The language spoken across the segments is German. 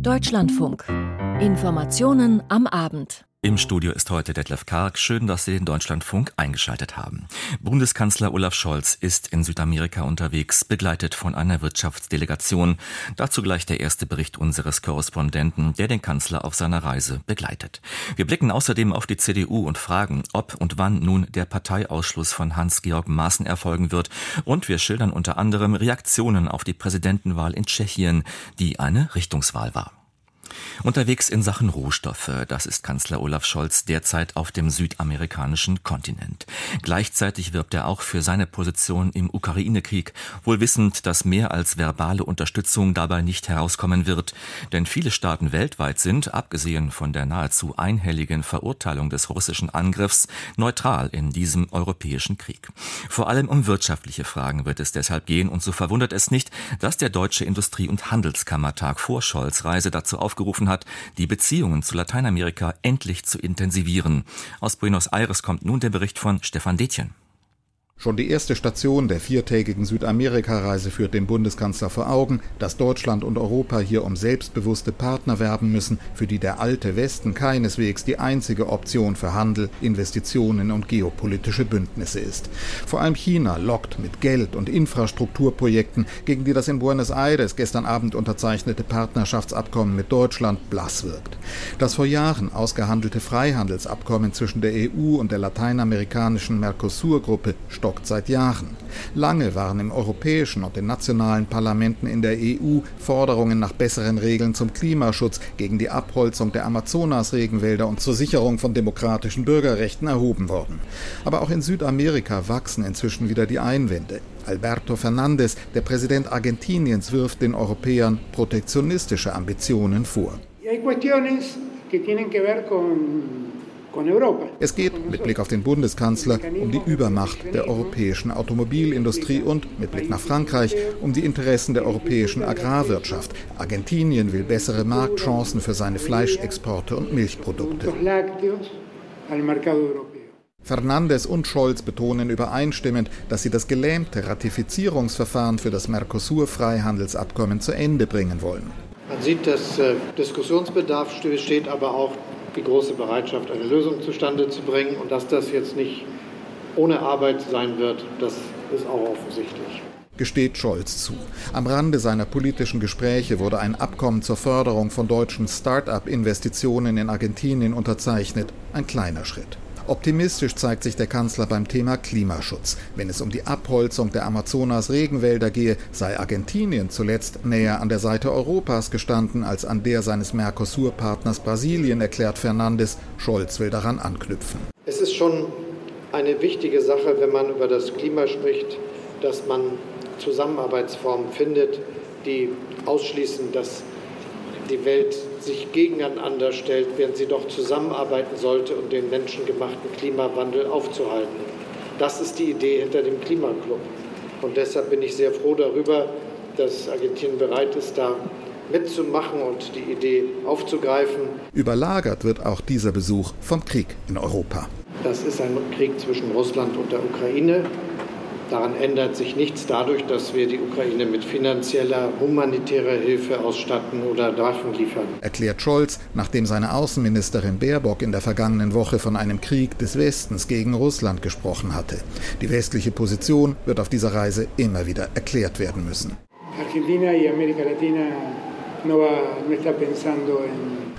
Deutschlandfunk. Informationen am Abend. Im Studio ist heute Detlef Karg. Schön, dass Sie den Deutschlandfunk eingeschaltet haben. Bundeskanzler Olaf Scholz ist in Südamerika unterwegs, begleitet von einer Wirtschaftsdelegation. Dazu gleich der erste Bericht unseres Korrespondenten, der den Kanzler auf seiner Reise begleitet. Wir blicken außerdem auf die CDU und fragen, ob und wann nun der Parteiausschluss von Hans-Georg Maaßen erfolgen wird. Und wir schildern unter anderem Reaktionen auf die Präsidentenwahl in Tschechien, die eine Richtungswahl war. Unterwegs in Sachen Rohstoffe, das ist Kanzler Olaf Scholz derzeit auf dem südamerikanischen Kontinent. Gleichzeitig wirbt er auch für seine Position im Ukraine-Krieg, wohl wissend, dass mehr als verbale Unterstützung dabei nicht herauskommen wird. Denn viele Staaten weltweit sind, abgesehen von der nahezu einhelligen Verurteilung des russischen Angriffs, neutral in diesem europäischen Krieg. Vor allem um wirtschaftliche Fragen wird es deshalb gehen und so verwundert es nicht, dass der Deutsche Industrie- und Handelskammertag vor Scholz Reise dazu aufgerufen aufgerufen hat, die Beziehungen zu Lateinamerika endlich zu intensivieren. Aus Buenos Aires kommt nun der Bericht von Stefan Detjen. Schon die erste Station der viertägigen Südamerika-Reise führt dem Bundeskanzler vor Augen, dass Deutschland und Europa hier um selbstbewusste Partner werben müssen, für die der alte Westen keineswegs die einzige Option für Handel, Investitionen und geopolitische Bündnisse ist. Vor allem China lockt mit Geld und Infrastrukturprojekten, gegen die das in Buenos Aires gestern Abend unterzeichnete Partnerschaftsabkommen mit Deutschland blass wirkt. Das vor Jahren ausgehandelte Freihandelsabkommen zwischen der EU und der lateinamerikanischen Mercosur-Gruppe stockt seit Jahren. Lange waren im europäischen und den nationalen Parlamenten in der EU Forderungen nach besseren Regeln zum Klimaschutz, gegen die Abholzung der Amazonas-Regenwälder und zur Sicherung von demokratischen Bürgerrechten erhoben worden. Aber auch in Südamerika wachsen inzwischen wieder die Einwände. Alberto Fernandez, der Präsident Argentiniens, wirft den Europäern protektionistische Ambitionen vor. Hay cuestiones que tienen que ver es geht mit Blick auf den Bundeskanzler um die Übermacht der europäischen Automobilindustrie und mit Blick nach Frankreich um die Interessen der europäischen Agrarwirtschaft. Argentinien will bessere Marktchancen für seine Fleischexporte und Milchprodukte. Fernandes und Scholz betonen übereinstimmend, dass sie das gelähmte Ratifizierungsverfahren für das Mercosur-Freihandelsabkommen zu Ende bringen wollen. Man sieht, dass äh, Diskussionsbedarf steht, aber auch die große Bereitschaft, eine Lösung zustande zu bringen. Und dass das jetzt nicht ohne Arbeit sein wird, das ist auch offensichtlich gesteht Scholz zu. Am Rande seiner politischen Gespräche wurde ein Abkommen zur Förderung von deutschen Start-up-Investitionen in Argentinien unterzeichnet, ein kleiner Schritt. Optimistisch zeigt sich der Kanzler beim Thema Klimaschutz. Wenn es um die Abholzung der Amazonas-Regenwälder gehe, sei Argentinien zuletzt näher an der Seite Europas gestanden als an der seines Mercosur-Partners Brasilien, erklärt Fernandes. Scholz will daran anknüpfen. Es ist schon eine wichtige Sache, wenn man über das Klima spricht, dass man Zusammenarbeitsformen findet, die ausschließen, dass die Welt sich gegeneinander stellt, während sie doch zusammenarbeiten sollte, um den menschengemachten Klimawandel aufzuhalten. Das ist die Idee hinter dem Klimaclub. Und deshalb bin ich sehr froh darüber, dass Argentinien bereit ist, da mitzumachen und die Idee aufzugreifen. Überlagert wird auch dieser Besuch vom Krieg in Europa. Das ist ein Krieg zwischen Russland und der Ukraine. Daran ändert sich nichts dadurch, dass wir die Ukraine mit finanzieller, humanitärer Hilfe ausstatten oder Waffen liefern. Erklärt Scholz, nachdem seine Außenministerin Baerbock in der vergangenen Woche von einem Krieg des Westens gegen Russland gesprochen hatte. Die westliche Position wird auf dieser Reise immer wieder erklärt werden müssen.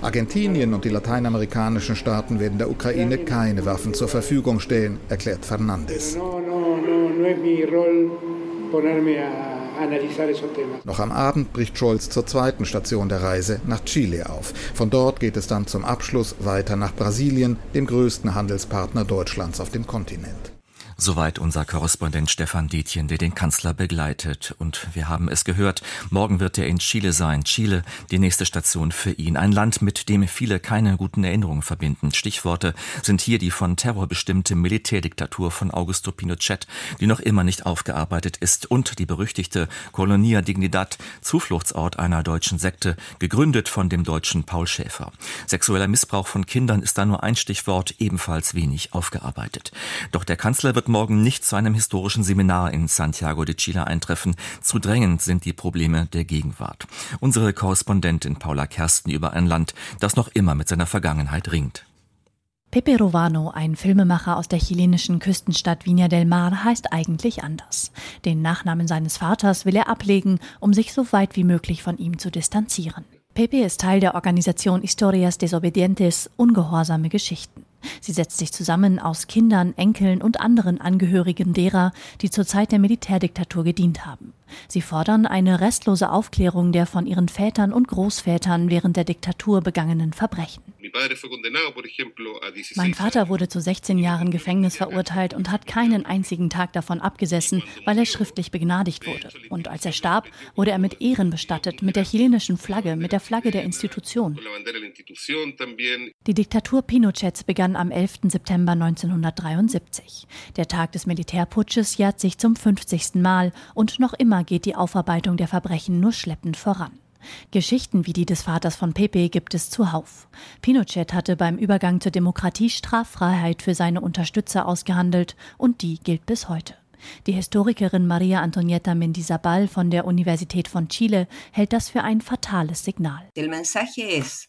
Argentinien und die lateinamerikanischen Staaten werden der Ukraine keine Waffen zur Verfügung stellen, erklärt Fernandes. Noch am Abend bricht Scholz zur zweiten Station der Reise nach Chile auf. Von dort geht es dann zum Abschluss weiter nach Brasilien, dem größten Handelspartner Deutschlands auf dem Kontinent. Soweit unser Korrespondent Stefan Dietjen, der den Kanzler begleitet. Und wir haben es gehört, morgen wird er in Chile sein. Chile, die nächste Station für ihn. Ein Land, mit dem viele keine guten Erinnerungen verbinden. Stichworte sind hier die von Terror bestimmte Militärdiktatur von Augusto Pinochet, die noch immer nicht aufgearbeitet ist, und die berüchtigte Colonia Dignidad, Zufluchtsort einer deutschen Sekte, gegründet von dem deutschen Paul Schäfer. Sexueller Missbrauch von Kindern ist da nur ein Stichwort, ebenfalls wenig aufgearbeitet. Doch der Kanzler wird wird morgen nicht zu einem historischen Seminar in Santiago de Chile eintreffen. Zu drängend sind die Probleme der Gegenwart. Unsere Korrespondentin Paula Kersten über ein Land, das noch immer mit seiner Vergangenheit ringt. Pepe Rovano, ein Filmemacher aus der chilenischen Küstenstadt Viña del Mar, heißt eigentlich anders. Den Nachnamen seines Vaters will er ablegen, um sich so weit wie möglich von ihm zu distanzieren. Pepe ist Teil der Organisation Historias Desobedientes, ungehorsame Geschichten. Sie setzt sich zusammen aus Kindern, Enkeln und anderen Angehörigen derer, die zur Zeit der Militärdiktatur gedient haben. Sie fordern eine restlose Aufklärung der von ihren Vätern und Großvätern während der Diktatur begangenen Verbrechen. Mein Vater wurde zu 16 Jahren Gefängnis verurteilt und hat keinen einzigen Tag davon abgesessen, weil er schriftlich begnadigt wurde. Und als er starb, wurde er mit Ehren bestattet, mit der chilenischen Flagge, mit der Flagge der Institution. Die Diktatur Pinochets begann am 11. September 1973. Der Tag des Militärputsches jährt sich zum 50. Mal und noch immer geht die Aufarbeitung der Verbrechen nur schleppend voran. Geschichten wie die des Vaters von Pepe gibt es zuhauf. Pinochet hatte beim Übergang zur Demokratie Straffreiheit für seine Unterstützer ausgehandelt und die gilt bis heute. Die Historikerin Maria Antonieta Mendizabal von der Universität von Chile hält das für ein fatales Signal. El mensaje es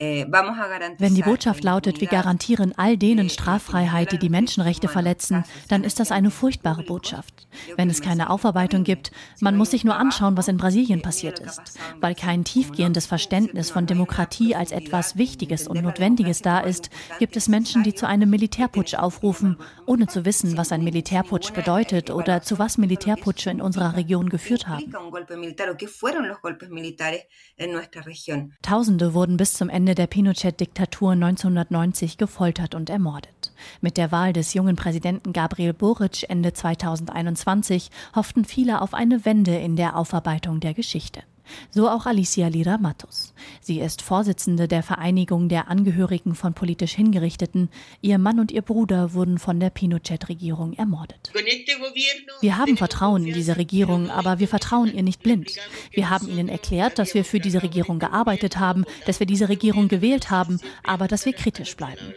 Wenn die Botschaft lautet, wir garantieren all denen Straffreiheit, die die Menschenrechte verletzen, dann ist das eine furchtbare Botschaft. Wenn es keine Aufarbeitung gibt, man muss sich nur anschauen, was in Brasilien passiert ist. Weil kein tiefgehendes Verständnis von Demokratie als etwas Wichtiges und Notwendiges da ist, gibt es Menschen, die zu einem Militärputsch aufrufen, ohne zu wissen, was ein Militärputsch bedeutet oder zu was Militärputsche in unserer Region geführt haben. Tausende wurden bis zum Ende Ende der Pinochet-Diktatur 1990 gefoltert und ermordet. Mit der Wahl des jungen Präsidenten Gabriel Boric Ende 2021 hofften viele auf eine Wende in der Aufarbeitung der Geschichte. So auch Alicia Lira Matos. Sie ist Vorsitzende der Vereinigung der Angehörigen von politisch Hingerichteten. Ihr Mann und ihr Bruder wurden von der Pinochet-Regierung ermordet. Wir haben Vertrauen in diese Regierung, aber wir vertrauen ihr nicht blind. Wir haben ihnen erklärt, dass wir für diese Regierung gearbeitet haben, dass wir diese Regierung gewählt haben, aber dass wir kritisch bleiben.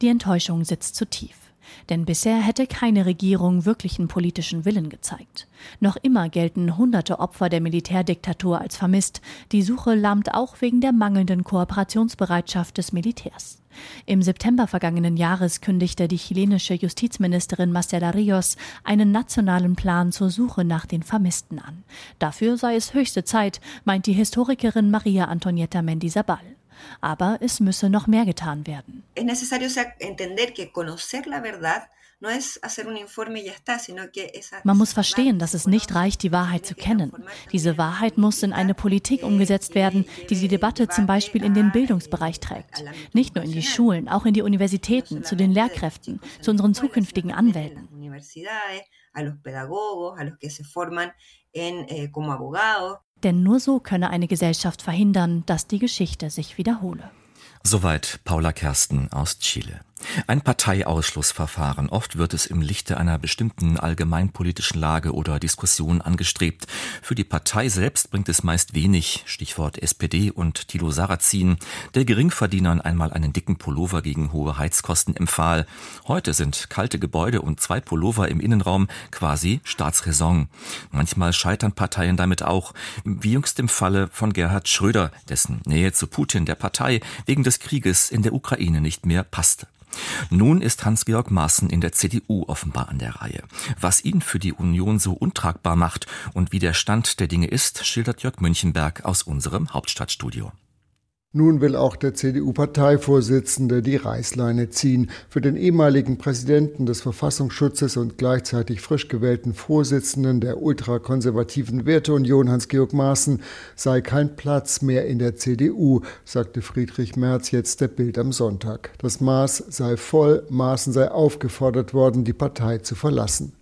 Die Enttäuschung sitzt zu tief. Denn bisher hätte keine Regierung wirklichen politischen Willen gezeigt. Noch immer gelten hunderte Opfer der Militärdiktatur als vermisst. Die Suche lahmt auch wegen der mangelnden Kooperationsbereitschaft des Militärs. Im September vergangenen Jahres kündigte die chilenische Justizministerin Marcela Rios einen nationalen Plan zur Suche nach den Vermissten an. Dafür sei es höchste Zeit, meint die Historikerin Maria Antonieta Mendizabal. Aber es müsse noch mehr getan werden. Man muss verstehen, dass es nicht reicht, die Wahrheit zu kennen. Diese Wahrheit muss in eine Politik umgesetzt werden, die die Debatte zum Beispiel in den Bildungsbereich trägt. Nicht nur in die Schulen, auch in die Universitäten, zu den Lehrkräften, zu unseren zukünftigen Anwälten. a los pedagogos, a los que se forman en, eh, como abogados. Denn nur so könne eine Gesellschaft verhindern, dass die Geschichte sich wiederhole. Soweit Paula Kersten aus Chile. Ein Parteiausschlussverfahren. Oft wird es im Lichte einer bestimmten allgemeinpolitischen Lage oder Diskussion angestrebt. Für die Partei selbst bringt es meist wenig, Stichwort SPD und Tilo Sarrazin, der Geringverdienern einmal einen dicken Pullover gegen hohe Heizkosten empfahl. Heute sind kalte Gebäude und zwei Pullover im Innenraum quasi Staatsräson. Manchmal scheitern Parteien damit auch, wie jüngst im Falle von Gerhard Schröder, dessen Nähe zu Putin der Partei wegen des Krieges in der Ukraine nicht mehr passte. Nun ist Hans-Georg Maaßen in der CDU offenbar an der Reihe. Was ihn für die Union so untragbar macht und wie der Stand der Dinge ist, schildert Jörg Münchenberg aus unserem Hauptstadtstudio. Nun will auch der CDU-Parteivorsitzende die Reißleine ziehen. Für den ehemaligen Präsidenten des Verfassungsschutzes und gleichzeitig frisch gewählten Vorsitzenden der ultrakonservativen Werteunion Hans-Georg Maaßen sei kein Platz mehr in der CDU, sagte Friedrich Merz jetzt der Bild am Sonntag. Das Maß sei voll, Maaßen sei aufgefordert worden, die Partei zu verlassen.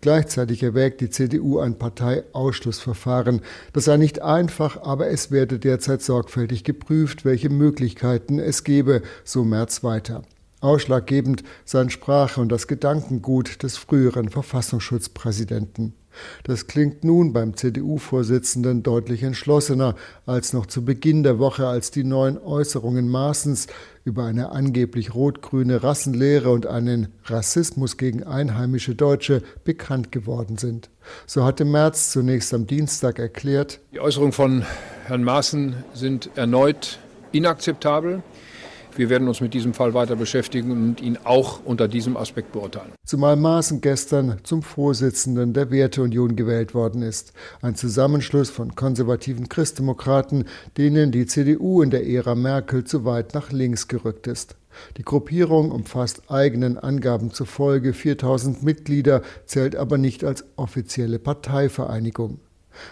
Gleichzeitig erwägt die CDU ein Parteiausschlussverfahren. Das sei nicht einfach, aber es werde derzeit sorgfältig geprüft, welche Möglichkeiten es gebe, so Merz weiter. Ausschlaggebend seien Sprache und das Gedankengut des früheren Verfassungsschutzpräsidenten. Das klingt nun beim CDU-Vorsitzenden deutlich entschlossener als noch zu Beginn der Woche, als die neuen Äußerungen Maaßens über eine angeblich rot-grüne Rassenlehre und einen Rassismus gegen einheimische Deutsche bekannt geworden sind. So hatte Merz zunächst am Dienstag erklärt, die Äußerungen von Herrn Maaßen sind erneut inakzeptabel. Wir werden uns mit diesem Fall weiter beschäftigen und ihn auch unter diesem Aspekt beurteilen. Zumal Maaßen gestern zum Vorsitzenden der Werteunion gewählt worden ist. Ein Zusammenschluss von konservativen Christdemokraten, denen die CDU in der Ära Merkel zu weit nach links gerückt ist. Die Gruppierung umfasst eigenen Angaben zufolge 4000 Mitglieder, zählt aber nicht als offizielle Parteivereinigung.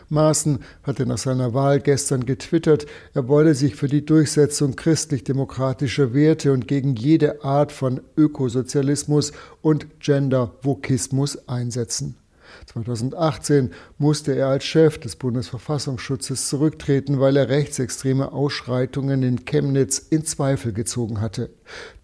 Maaßen hatte nach seiner Wahl gestern getwittert, er wolle sich für die Durchsetzung christlich-demokratischer Werte und gegen jede Art von Ökosozialismus und Gender-Vokismus einsetzen. 2018 musste er als Chef des Bundesverfassungsschutzes zurücktreten, weil er rechtsextreme Ausschreitungen in Chemnitz in Zweifel gezogen hatte.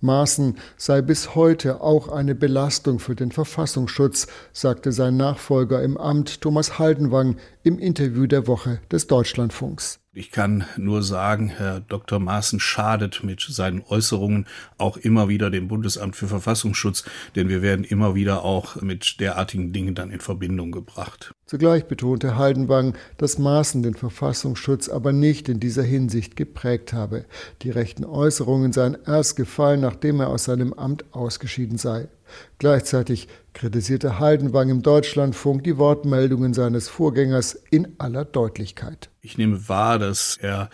Maaßen sei bis heute auch eine Belastung für den Verfassungsschutz, sagte sein Nachfolger im Amt Thomas Haldenwang im Interview der Woche des Deutschlandfunks. Ich kann nur sagen, Herr Dr. Maaßen schadet mit seinen Äußerungen auch immer wieder dem Bundesamt für Verfassungsschutz, denn wir werden immer wieder auch mit derartigen Dingen dann in Verbindung gebracht. Zugleich betonte Haldenwang, dass Maaßen den Verfassungsschutz aber nicht in dieser Hinsicht geprägt habe. Die rechten Äußerungen seien erst gefallen, nachdem er aus seinem Amt ausgeschieden sei. Gleichzeitig kritisierte Haldenwang im Deutschlandfunk die Wortmeldungen seines Vorgängers in aller Deutlichkeit. Ich nehme wahr, dass er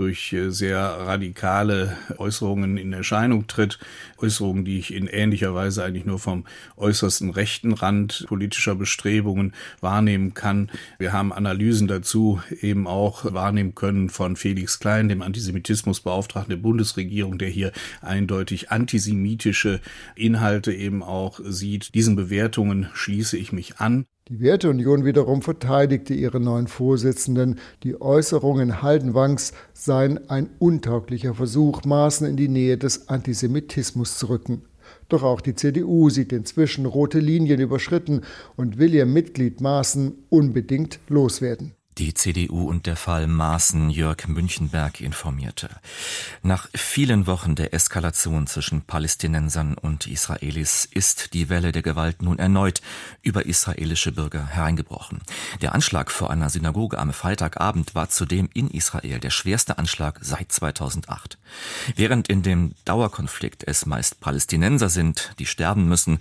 durch äh, sehr radikale Äußerungen in Erscheinung tritt. Äußerungen, die ich in ähnlicher Weise eigentlich nur vom äußersten rechten Rand politischer Bestrebungen wahrnehmen kann. Wir haben Analysen dazu eben auch wahrnehmen können von Felix Klein, dem Antisemitismusbeauftragten der Bundesregierung, der hier eindeutig antisemitische Inhalte eben auch sieht. Diesen Bewertungen schließe ich mich an. Die Werteunion wiederum verteidigte ihre neuen Vorsitzenden. Die Äußerungen Haldenwangs seien ein untauglicher Versuch, Maßen in die Nähe des Antisemitismus zu rücken. Doch auch die CDU sieht inzwischen rote Linien überschritten und will ihr Mitglied Maaßen unbedingt loswerden. Die CDU und der Fall Maaßen Jörg Münchenberg informierte. Nach vielen Wochen der Eskalation zwischen Palästinensern und Israelis ist die Welle der Gewalt nun erneut über israelische Bürger hereingebrochen. Der Anschlag vor einer Synagoge am Freitagabend war zudem in Israel der schwerste Anschlag seit 2008. Während in dem Dauerkonflikt es meist Palästinenser sind, die sterben müssen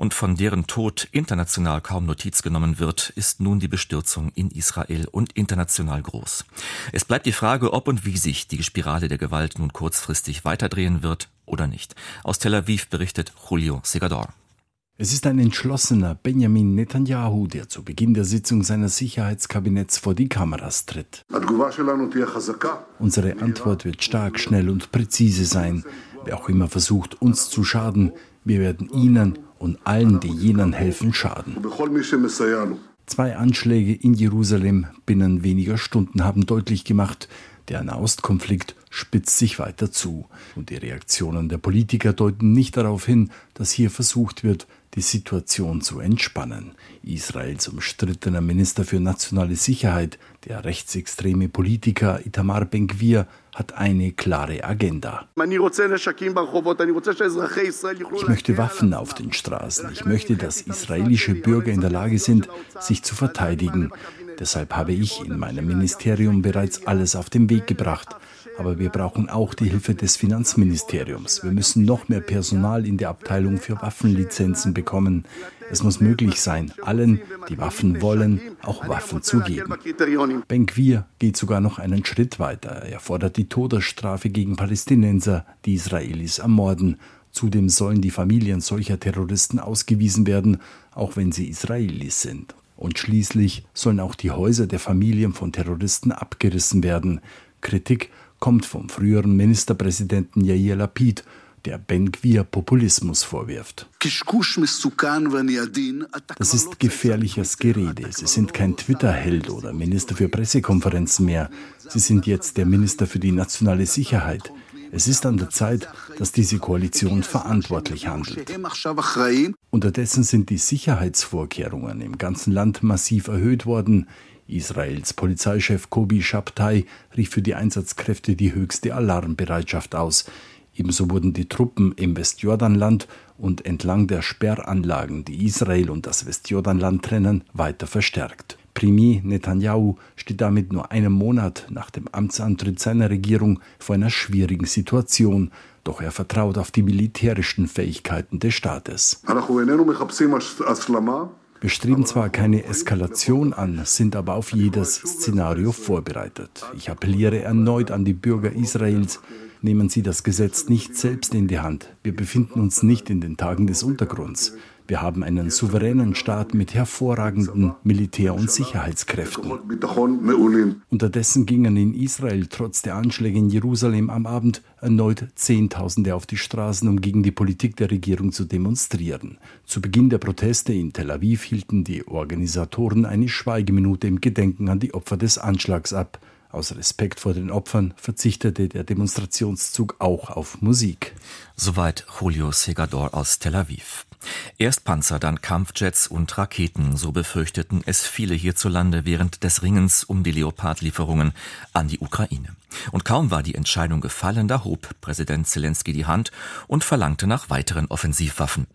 und von deren Tod international kaum Notiz genommen wird, ist nun die Bestürzung in Israel und international groß. Es bleibt die Frage, ob und wie sich die Spirale der Gewalt nun kurzfristig weiterdrehen wird oder nicht. Aus Tel Aviv berichtet Julio Segador. Es ist ein entschlossener Benjamin Netanyahu, der zu Beginn der Sitzung seines Sicherheitskabinetts vor die Kameras tritt. Unsere Antwort wird stark, schnell und präzise sein. Wer auch immer versucht, uns zu schaden, wir werden ihnen und allen, die jenen helfen, schaden. Zwei Anschläge in Jerusalem binnen weniger Stunden haben deutlich gemacht, der Nahostkonflikt spitzt sich weiter zu. Und die Reaktionen der Politiker deuten nicht darauf hin, dass hier versucht wird, die Situation zu entspannen. Israels umstrittener Minister für nationale Sicherheit, der rechtsextreme Politiker Itamar Ben-Gvir, hat eine klare Agenda. Ich möchte Waffen auf den Straßen. Ich möchte, dass israelische Bürger in der Lage sind, sich zu verteidigen. Deshalb habe ich in meinem Ministerium bereits alles auf den Weg gebracht. Aber wir brauchen auch die Hilfe des Finanzministeriums. Wir müssen noch mehr Personal in der Abteilung für Waffenlizenzen bekommen. Es muss möglich sein, allen, die Waffen wollen, auch Waffen zu geben. Ben-Gvir geht sogar noch einen Schritt weiter. Er fordert die Todesstrafe gegen Palästinenser, die Israelis ermorden. Zudem sollen die Familien solcher Terroristen ausgewiesen werden, auch wenn sie Israelis sind. Und schließlich sollen auch die Häuser der Familien von Terroristen abgerissen werden. Kritik kommt vom früheren Ministerpräsidenten Yair Lapid, der Ben Gvir Populismus vorwirft. Das ist gefährliches Gerede. Sie sind kein Twitter-Held oder Minister für Pressekonferenzen mehr. Sie sind jetzt der Minister für die nationale Sicherheit. Es ist an der Zeit, dass diese Koalition verantwortlich handelt. Unterdessen sind die Sicherheitsvorkehrungen im ganzen Land massiv erhöht worden. Israels Polizeichef Kobi Shabtai rief für die Einsatzkräfte die höchste Alarmbereitschaft aus. Ebenso wurden die Truppen im Westjordanland und entlang der Sperranlagen, die Israel und das Westjordanland trennen, weiter verstärkt. Premier Netanyahu steht damit nur einen Monat nach dem Amtsantritt seiner Regierung vor einer schwierigen Situation. Doch er vertraut auf die militärischen Fähigkeiten des Staates. Wir streben zwar keine Eskalation an, sind aber auf jedes Szenario vorbereitet. Ich appelliere erneut an die Bürger Israels, nehmen Sie das Gesetz nicht selbst in die Hand. Wir befinden uns nicht in den Tagen des Untergrunds. Wir haben einen souveränen Staat mit hervorragenden Militär- und Sicherheitskräften. Unterdessen gingen in Israel trotz der Anschläge in Jerusalem am Abend erneut Zehntausende auf die Straßen, um gegen die Politik der Regierung zu demonstrieren. Zu Beginn der Proteste in Tel Aviv hielten die Organisatoren eine Schweigeminute im Gedenken an die Opfer des Anschlags ab. Aus Respekt vor den Opfern verzichtete der Demonstrationszug auch auf Musik. Soweit Julio Segador aus Tel Aviv. Erst Panzer, dann Kampfjets und Raketen, so befürchteten es viele hierzulande während des Ringens um die Leopard-Lieferungen an die Ukraine. Und kaum war die Entscheidung gefallen, da hob Präsident Zelensky die Hand und verlangte nach weiteren Offensivwaffen.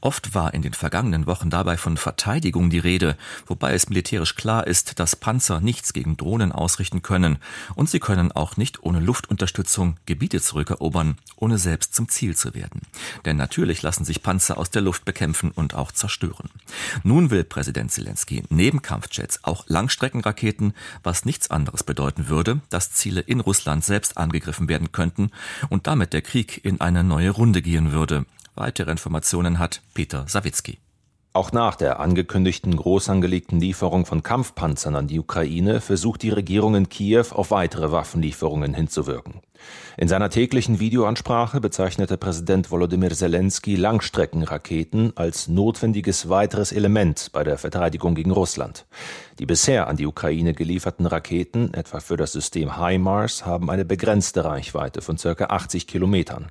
Oft war in den vergangenen Wochen dabei von Verteidigung die Rede, wobei es militärisch klar ist, dass Panzer nichts gegen Drohnen ausrichten können und sie können auch nicht ohne Luftunterstützung Gebiete zurückerobern, ohne selbst zum Ziel zu werden. Denn natürlich lassen sich Panzer aus der Luft bekämpfen und auch zerstören. Nun will Präsident Zelensky neben Kampfjets auch Langstreckenraketen, was nichts anderes bedeuten würde, dass Ziele in Russland selbst angegriffen werden könnten und damit der Krieg in eine neue Runde gehen würde. Weitere Informationen hat Peter Sawicki. Auch nach der angekündigten groß angelegten Lieferung von Kampfpanzern an die Ukraine versucht die Regierung in Kiew auf weitere Waffenlieferungen hinzuwirken. In seiner täglichen Videoansprache bezeichnete Präsident Volodymyr Zelensky Langstreckenraketen als notwendiges weiteres Element bei der Verteidigung gegen Russland. Die bisher an die Ukraine gelieferten Raketen, etwa für das System HIMARS, haben eine begrenzte Reichweite von ca. 80 Kilometern.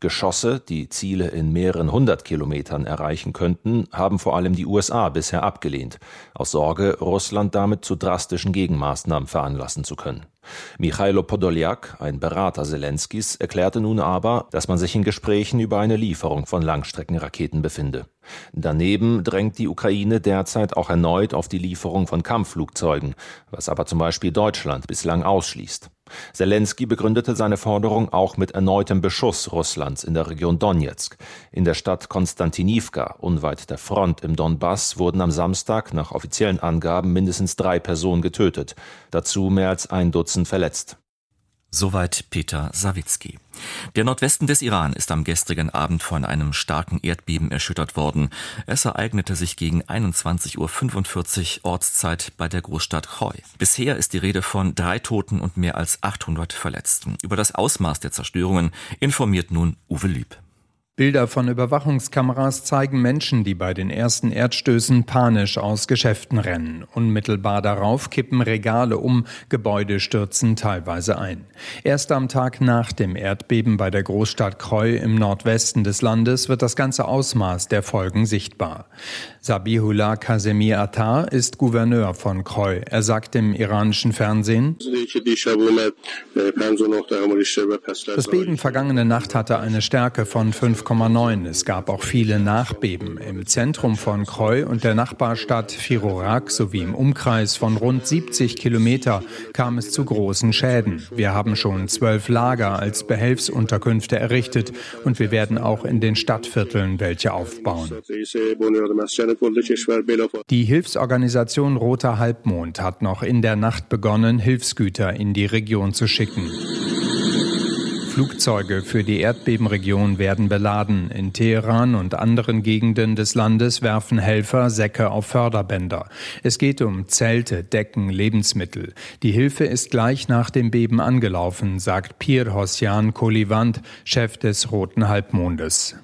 Geschosse, die Ziele in mehreren hundert Kilometern erreichen könnten, haben vor allem die USA bisher abgelehnt, aus Sorge, Russland damit zu drastischen Gegenmaßnahmen veranlassen zu können. Michailo Podoljak, ein Berater Zelenskis, erklärte nun aber, dass man sich in Gesprächen über eine Lieferung von Langstreckenraketen befinde. Daneben drängt die Ukraine derzeit auch erneut auf die Lieferung von Kampfflugzeugen, was aber zum Beispiel Deutschland bislang ausschließt. Zelensky begründete seine Forderung auch mit erneutem Beschuss Russlands in der Region Donetsk. In der Stadt Konstantinivka, unweit der Front im Donbass, wurden am Samstag nach offiziellen Angaben mindestens drei Personen getötet, dazu mehr als ein Dutzend verletzt. Soweit Peter Sawicki. Der Nordwesten des Iran ist am gestrigen Abend von einem starken Erdbeben erschüttert worden. Es ereignete sich gegen 21.45 Uhr Ortszeit bei der Großstadt Khoi. Bisher ist die Rede von drei Toten und mehr als 800 Verletzten. Über das Ausmaß der Zerstörungen informiert nun Uwe Lüb. Bilder von Überwachungskameras zeigen Menschen, die bei den ersten Erdstößen panisch aus Geschäften rennen. Unmittelbar darauf kippen Regale um, Gebäude stürzen teilweise ein. Erst am Tag nach dem Erdbeben bei der Großstadt Kreu im Nordwesten des Landes wird das ganze Ausmaß der Folgen sichtbar. Sabihullah Kazemi Attar ist Gouverneur von Kreu. Er sagt im iranischen Fernsehen, das Beben vergangene Nacht hatte eine Stärke von 5 5,9. Es gab auch viele Nachbeben. Im Zentrum von Kreu und der Nachbarstadt Firorak sowie im Umkreis von rund 70 Kilometer kam es zu großen Schäden. Wir haben schon zwölf Lager als Behelfsunterkünfte errichtet und wir werden auch in den Stadtvierteln welche aufbauen. Die Hilfsorganisation Roter Halbmond hat noch in der Nacht begonnen, Hilfsgüter in die Region zu schicken. Flugzeuge für die Erdbebenregion werden beladen. In Teheran und anderen Gegenden des Landes werfen Helfer Säcke auf Förderbänder. Es geht um Zelte, Decken, Lebensmittel. Die Hilfe ist gleich nach dem Beben angelaufen, sagt Pir Hosjan Kolivant, Chef des Roten Halbmondes.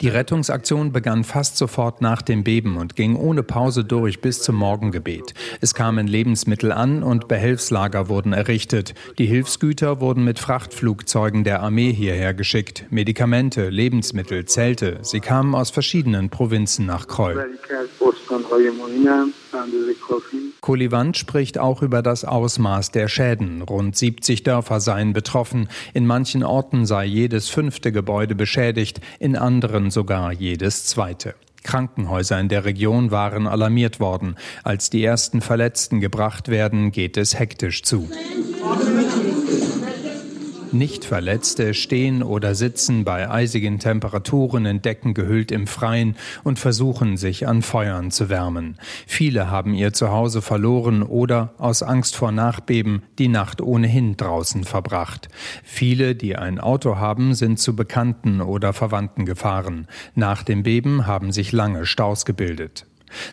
Die Rettungsaktion begann fast sofort nach dem Beben und ging ohne Pause durch bis zum Morgengebet. Es kamen Lebensmittel an und Behelfslager wurden errichtet. Die Hilfsgüter wurden mit Frachtflugzeugen der Armee hierher geschickt. Medikamente, Lebensmittel, Zelte. Sie kamen aus verschiedenen Provinzen nach Kreu. Kolivant spricht auch über das Ausmaß der Schäden. Rund 70 Dörfer seien betroffen. In manchen Orten sei jedes fünfte Gebäude beschädigt, in anderen sogar jedes zweite. Krankenhäuser in der Region waren alarmiert worden. Als die ersten Verletzten gebracht werden, geht es hektisch zu. Nicht-Verletzte stehen oder sitzen bei eisigen Temperaturen in Decken gehüllt im Freien und versuchen sich an Feuern zu wärmen. Viele haben ihr Zuhause verloren oder aus Angst vor Nachbeben die Nacht ohnehin draußen verbracht. Viele, die ein Auto haben, sind zu Bekannten oder Verwandten gefahren. Nach dem Beben haben sich lange Staus gebildet.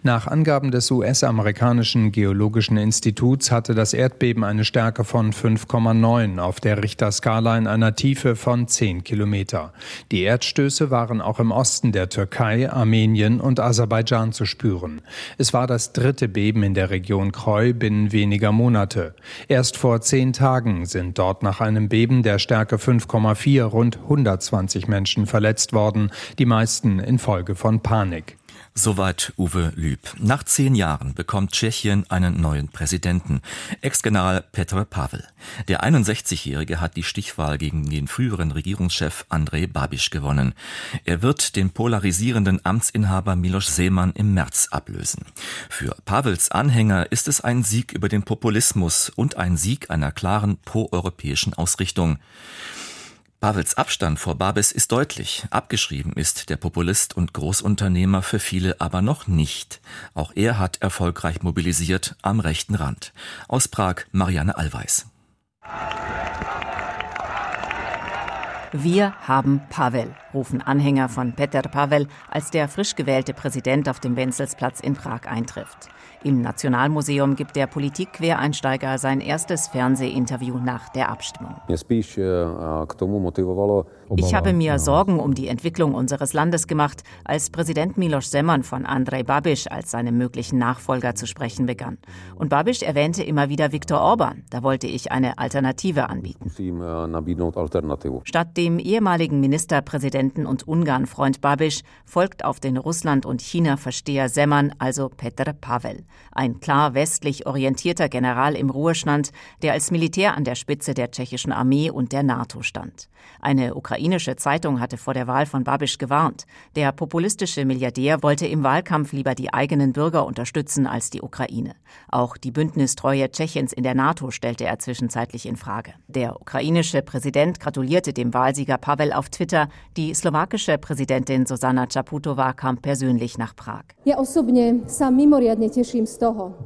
Nach Angaben des US-amerikanischen Geologischen Instituts hatte das Erdbeben eine Stärke von 5,9 auf der Richterskala in einer Tiefe von 10 Kilometer. Die Erdstöße waren auch im Osten der Türkei, Armenien und Aserbaidschan zu spüren. Es war das dritte Beben in der Region Kreu binnen weniger Monate. Erst vor zehn Tagen sind dort nach einem Beben der Stärke 5,4 rund 120 Menschen verletzt worden, die meisten infolge von Panik. Soweit Uwe Lüb. Nach zehn Jahren bekommt Tschechien einen neuen Präsidenten, Ex-General Petr Pavel. Der 61-Jährige hat die Stichwahl gegen den früheren Regierungschef Andrej Babiš gewonnen. Er wird den polarisierenden Amtsinhaber Miloš Seemann im März ablösen. Für Pavels Anhänger ist es ein Sieg über den Populismus und ein Sieg einer klaren proeuropäischen Ausrichtung. Pavels Abstand vor Babes ist deutlich. Abgeschrieben ist der Populist und Großunternehmer für viele aber noch nicht. Auch er hat erfolgreich mobilisiert am rechten Rand. Aus Prag Marianne Allweis. Wir haben Pavel, rufen Anhänger von Peter Pavel, als der frisch gewählte Präsident auf dem Wenzelsplatz in Prag eintrifft. Im Nationalmuseum gibt der Politikquereinsteiger sein erstes Fernsehinterview nach der Abstimmung. Ich habe mir Sorgen um die Entwicklung unseres Landes gemacht, als Präsident Miloš Zeman von Andrej Babiš als seinem möglichen Nachfolger zu sprechen begann. Und Babiš erwähnte immer wieder Viktor Orban. Da wollte ich eine Alternative anbieten. Statt dem ehemaligen Ministerpräsidenten und Ungarn-Freund Babiš folgt auf den Russland- und China-Versteher Zeman also Petr Pavel ein klar westlich orientierter General im Ruhestand, der als Militär an der Spitze der tschechischen Armee und der NATO stand. Eine ukrainische Zeitung hatte vor der Wahl von Babisch gewarnt. Der populistische Milliardär wollte im Wahlkampf lieber die eigenen Bürger unterstützen als die Ukraine. Auch die Bündnistreue Tschechiens in der NATO stellte er zwischenzeitlich in Frage. Der ukrainische Präsident gratulierte dem Wahlsieger Pavel auf Twitter. Die slowakische Präsidentin Susanna Čaputová kam persönlich nach Prag.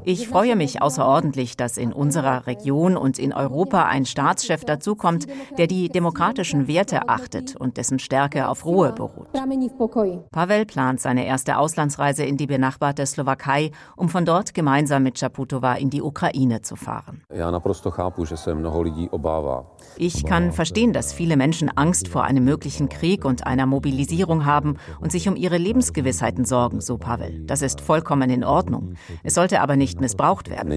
Ich freue mich außerordentlich, dass in unserer Region und in Europa ein Staatschef dazukommt, der die demokratischen Werte achtet und dessen Stärke auf Ruhe beruht. Pavel plant seine erste Auslandsreise in die benachbarte Slowakei, um von dort gemeinsam mit Chaputova in die Ukraine zu fahren. Ich kann verstehen, dass viele Menschen Angst vor einem möglichen Krieg und einer Mobilisierung haben und sich um ihre Lebensgewissheiten sorgen, so Pavel. Das ist vollkommen in Ordnung. Es sollte aber nicht missbraucht werden.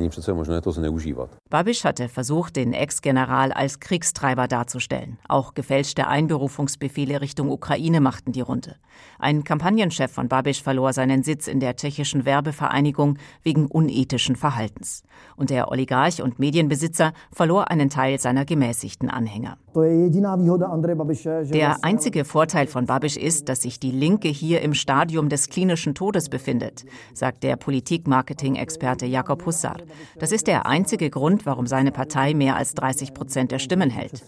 Babiš hatte versucht, den Ex-General als Kriegstreiber darzustellen. Auch gefälschte Einberufungsbefehle Richtung Ukraine machten die Runde. Ein Kampagnenchef von Babiš verlor seinen Sitz in der tschechischen Werbevereinigung wegen unethischen Verhaltens. Und der Oligarch und Medienbesitzer verlor einen Teil seiner gemäßigten Anhänger. Der einzige Vorteil von Babiš ist, dass sich die Linke hier im Stadium des klinischen Todes befindet, sagt der Politikmarketing-Experte Jakob Hussar. Das ist der einzige Grund, warum seine Partei mehr als 30 Prozent der Stimmen hält.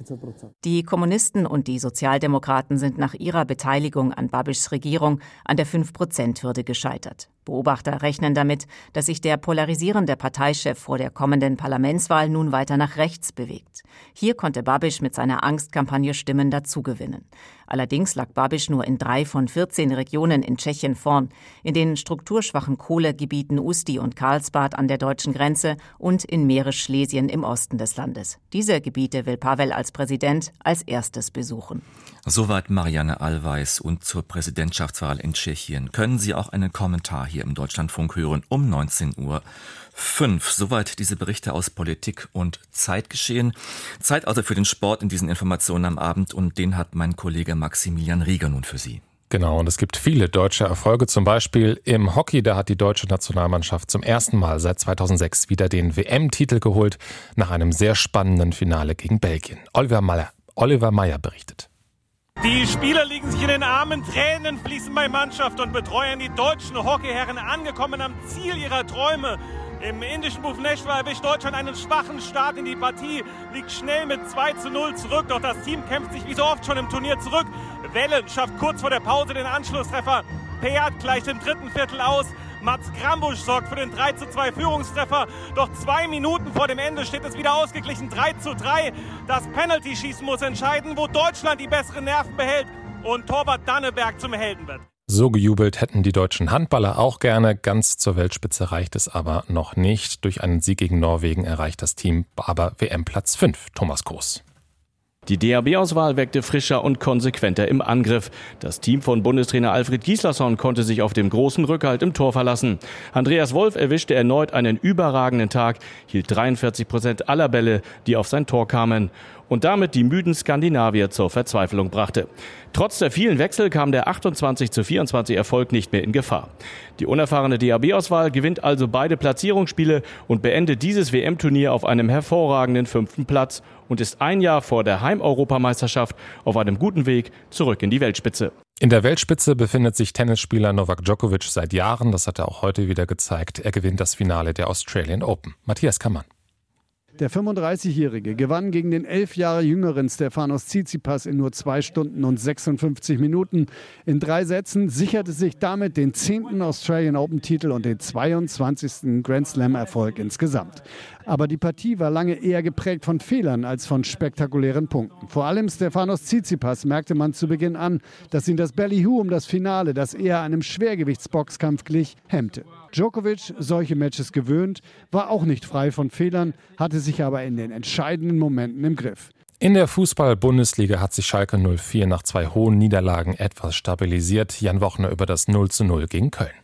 Die Kommunisten und die Sozialdemokraten sind nach ihrer Beteiligung an Babišs Regierung an der 5-Prozent-Hürde gescheitert. Beobachter rechnen damit, dass sich der polarisierende Parteichef vor der kommenden Parlamentswahl nun weiter nach rechts bewegt. Hier konnte Babiš mit seiner Angstkampagne Stimmen dazugewinnen. Allerdings lag Babiš nur in drei von 14 Regionen in Tschechien vorn, in den strukturschwachen Kohlegebieten Usti und Karlsbad an der deutschen Grenze und in Meeresschlesien im Osten des Landes. Diese Gebiete will Pavel als Präsident als erstes besuchen. Soweit Marianne Allweis und zur Präsidentschaftswahl in Tschechien. Können Sie auch einen Kommentar hier im Deutschlandfunk hören um 19 Uhr. Fünf. Soweit diese Berichte aus Politik und Zeitgeschehen. Zeit also für den Sport in diesen Informationen am Abend und den hat mein Kollege Maximilian Rieger nun für Sie. Genau, und es gibt viele deutsche Erfolge. Zum Beispiel im Hockey, da hat die deutsche Nationalmannschaft zum ersten Mal seit 2006 wieder den WM-Titel geholt, nach einem sehr spannenden Finale gegen Belgien. Oliver Meyer, Oliver Meyer berichtet. Die Spieler liegen sich in den Armen, Tränen fließen bei Mannschaft und Betreuern. Die deutschen Hockeyherren angekommen am Ziel ihrer Träume. Im indischen Bhubaneswar erwischt Deutschland einen schwachen Start in die Partie, liegt schnell mit 2 zu 0 zurück, doch das Team kämpft sich wie so oft schon im Turnier zurück. Wellen schafft kurz vor der Pause den Anschlusstreffer. Peat gleicht im dritten Viertel aus. Mats Grambusch sorgt für den 3 zu 2 Führungstreffer. Doch zwei Minuten vor dem Ende steht es wieder ausgeglichen 3 zu 3. Das Penalty-Schießen muss entscheiden, wo Deutschland die besseren Nerven behält und Torwart Danneberg zum Helden wird. So gejubelt hätten die deutschen Handballer auch gerne. Ganz zur Weltspitze reicht es aber noch nicht. Durch einen Sieg gegen Norwegen erreicht das Team aber WM Platz 5. Thomas Groß. Die DAB-Auswahl wirkte frischer und konsequenter im Angriff. Das Team von Bundestrainer Alfred Gislason konnte sich auf dem großen Rückhalt im Tor verlassen. Andreas Wolf erwischte erneut einen überragenden Tag, hielt 43 Prozent aller Bälle, die auf sein Tor kamen und damit die müden Skandinavier zur Verzweiflung brachte. Trotz der vielen Wechsel kam der 28 zu 24 Erfolg nicht mehr in Gefahr. Die unerfahrene DAB-Auswahl gewinnt also beide Platzierungsspiele und beendet dieses WM-Turnier auf einem hervorragenden fünften Platz und ist ein Jahr vor der Heimeuropameisterschaft auf einem guten Weg zurück in die Weltspitze. In der Weltspitze befindet sich Tennisspieler Novak Djokovic seit Jahren. Das hat er auch heute wieder gezeigt. Er gewinnt das Finale der Australian Open. Matthias Kammann. Der 35-Jährige gewann gegen den elf Jahre jüngeren Stefanos Tsitsipas in nur zwei Stunden und 56 Minuten. In drei Sätzen sicherte sich damit den zehnten Australian Open-Titel und den 22. Grand Slam-Erfolg insgesamt. Aber die Partie war lange eher geprägt von Fehlern als von spektakulären Punkten. Vor allem Stefanos Tsitsipas merkte man zu Beginn an, dass ihn das Ballyhoo um das Finale, das eher einem Schwergewichtsboxkampf glich, hemmte. Djokovic, solche Matches gewöhnt, war auch nicht frei von Fehlern, hatte sich aber in den entscheidenden Momenten im Griff. In der Fußball-Bundesliga hat sich Schalke 04 nach zwei hohen Niederlagen etwas stabilisiert. Jan Wochner über das 0 zu 0 gegen Köln.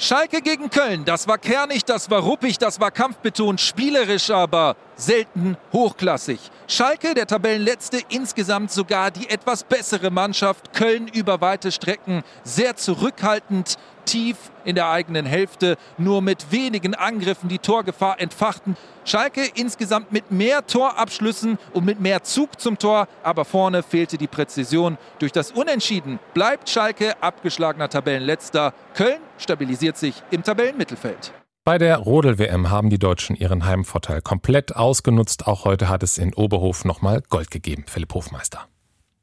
Schalke gegen Köln, das war kernig, das war ruppig, das war kampfbetont, spielerisch aber selten hochklassig. Schalke, der Tabellenletzte, insgesamt sogar die etwas bessere Mannschaft. Köln über weite Strecken sehr zurückhaltend, tief in der eigenen Hälfte, nur mit wenigen Angriffen die Torgefahr entfachten. Schalke insgesamt mit mehr Torabschlüssen und mit mehr Zug zum Tor, aber vorne fehlte die Präzision. Durch das Unentschieden bleibt Schalke abgeschlagener Tabellenletzter. Köln stabilisiert sich im Tabellenmittelfeld. Bei der Rodel-WM haben die Deutschen ihren Heimvorteil komplett ausgenutzt. Auch heute hat es in Oberhof nochmal Gold gegeben. Philipp Hofmeister.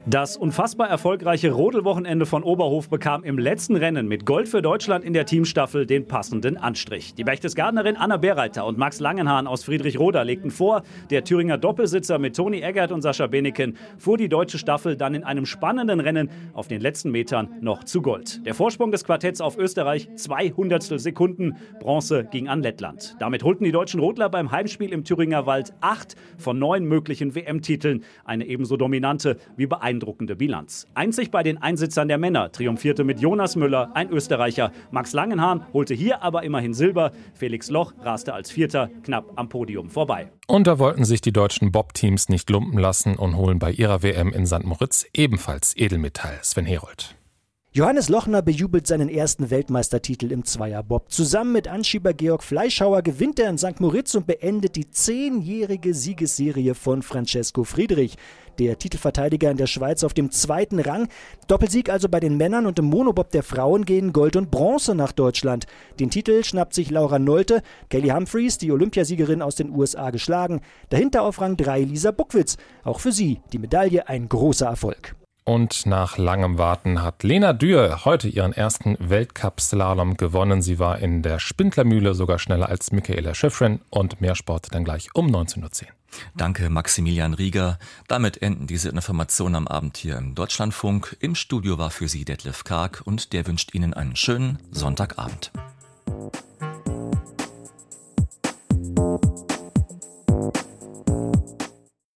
Das unfassbar erfolgreiche Rodelwochenende von Oberhof bekam im letzten Rennen mit Gold für Deutschland in der Teamstaffel den passenden Anstrich. Die Berchtesgadenerin Anna Berreiter und Max Langenhahn aus Friedrichroda legten vor. Der Thüringer Doppelsitzer mit Toni Eggert und Sascha Beneken fuhr die deutsche Staffel dann in einem spannenden Rennen auf den letzten Metern noch zu Gold. Der Vorsprung des Quartetts auf Österreich 200 Sekunden. Bronze ging an Lettland. Damit holten die deutschen Rodler beim Heimspiel im Thüringer Wald acht von neun möglichen WM-Titeln. Eine ebenso dominante wie beeindruckende beeindruckende Bilanz. Einzig bei den Einsitzern der Männer triumphierte mit Jonas Müller, ein Österreicher. Max Langenhahn holte hier aber immerhin Silber. Felix Loch raste als Vierter knapp am Podium vorbei. Und da wollten sich die deutschen Bob-Teams nicht lumpen lassen und holen bei ihrer WM in St. Moritz ebenfalls Edelmetall. Sven Herold. Johannes Lochner bejubelt seinen ersten Weltmeistertitel im Zweierbob. Zusammen mit Anschieber Georg Fleischhauer gewinnt er in St. Moritz und beendet die zehnjährige Siegesserie von Francesco Friedrich. Der Titelverteidiger in der Schweiz auf dem zweiten Rang. Doppelsieg also bei den Männern und im Monobob der Frauen gehen Gold und Bronze nach Deutschland. Den Titel schnappt sich Laura Nolte, Kelly Humphreys, die Olympiasiegerin aus den USA, geschlagen. Dahinter auf Rang 3 Lisa Buckwitz. Auch für sie die Medaille ein großer Erfolg. Und nach langem Warten hat Lena Dürr heute ihren ersten Weltcup-Slalom gewonnen. Sie war in der Spindlermühle sogar schneller als Michaela Schifrin und mehr Sport dann gleich um 19.10 Uhr. Danke, Maximilian Rieger. Damit enden diese Informationen am Abend hier im Deutschlandfunk. Im Studio war für Sie Detlef Karg und der wünscht Ihnen einen schönen Sonntagabend.